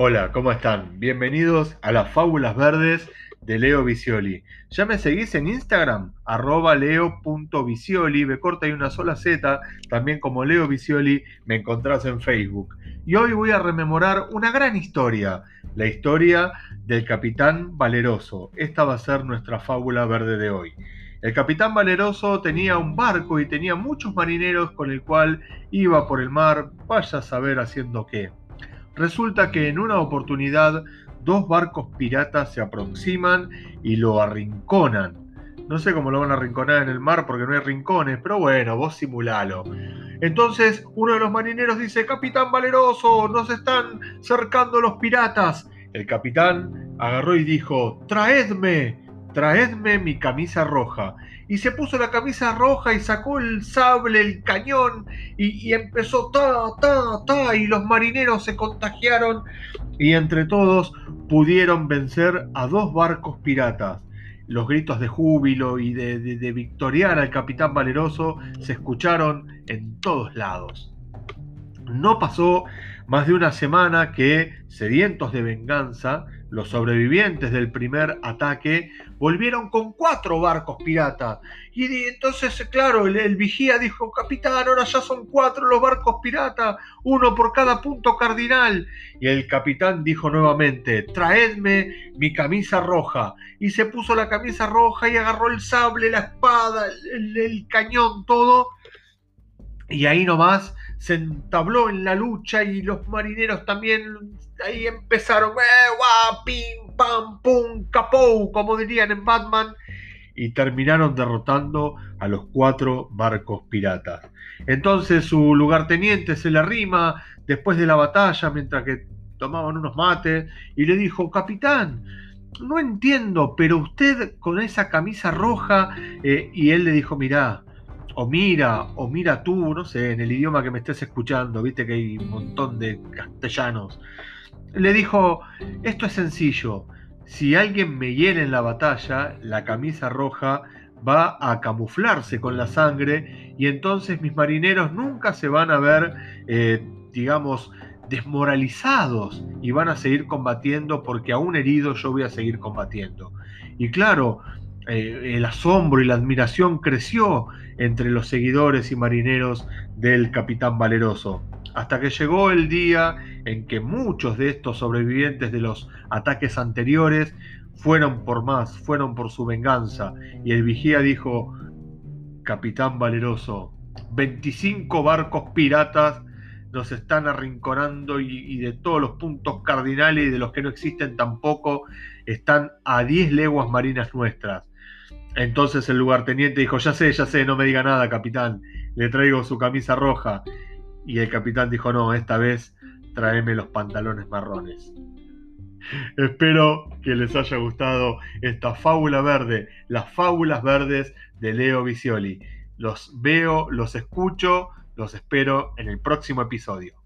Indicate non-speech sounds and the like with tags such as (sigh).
Hola, ¿cómo están? Bienvenidos a las Fábulas Verdes de Leo Visioli. Ya me seguís en Instagram, arroba leo.visioli, me corta y una sola Z, también como Leo Visioli me encontrás en Facebook. Y hoy voy a rememorar una gran historia, la historia del capitán Valeroso. Esta va a ser nuestra fábula verde de hoy. El capitán Valeroso tenía un barco y tenía muchos marineros con el cual iba por el mar, vaya a saber haciendo qué. Resulta que en una oportunidad dos barcos piratas se aproximan y lo arrinconan. No sé cómo lo van a arrinconar en el mar porque no hay rincones, pero bueno, vos simulalo. Entonces uno de los marineros dice, Capitán Valeroso, nos están cercando los piratas. El capitán agarró y dijo, traedme, traedme mi camisa roja y se puso la camisa roja y sacó el sable, el cañón y, empezó ta, ta, ta y los marineros se contagiaron y entre todos pudieron vencer a dos barcos piratas. Los gritos de júbilo y de, de, victoriar al capitán valeroso se escucharon en todos lados. No pasó más de una semana que, sedientos de venganza, los sobrevivientes del primer ataque volvieron con cuatro barcos piratas. Y entonces, claro, el, vigía dijo, capitán, ahora ya son cuatro los barcos piratas, uno por cada punto cardinal. Y el capitán dijo nuevamente, traedme mi camisa roja. Y se puso la camisa roja y agarró el sable, la espada, el cañón, todo. Y ahí nomás se entabló en la lucha y los marineros también ahí empezaron, eh, pim, pam, pum, capou, como dirían en Batman, y terminaron derrotando a los cuatro barcos piratas. Entonces su lugarteniente se le arrima después de la batalla mientras que tomaban unos mates y le dijo, capitán, no entiendo, pero usted con esa camisa roja, eh", y él le dijo, mirá, o mira, o mira tú, no sé, en el idioma que me estés escuchando, viste que hay un montón de castellanos. Le dijo, esto es sencillo, si alguien me hiere en la batalla, la camisa roja va a camuflarse con la sangre y entonces mis marineros nunca se van a ver, eh, digamos, desmoralizados y van a seguir combatiendo porque aún herido yo voy a seguir combatiendo. Y claro, eh, el asombro y la admiración creció entre los seguidores y marineros del capitán Valeroso, hasta que llegó el día en que muchos de estos sobrevivientes de los ataques anteriores fueron por más, fueron por su venganza, y el vigía dijo, capitán Valeroso, 25 barcos piratas nos están arrinconando y, y, de todos los puntos cardinales y de los que no existen tampoco están a 10 leguas marinas nuestras. Entonces el lugarteniente dijo, ya sé, ya sé, no me diga nada, capitán, le traigo su camisa roja. Y el capitán dijo, no, esta vez tráeme los pantalones marrones. (laughs) Espero que les haya gustado esta fábula verde, las fábulas verdes de Leo Visioli. Los veo, los escucho, los espero en el próximo episodio.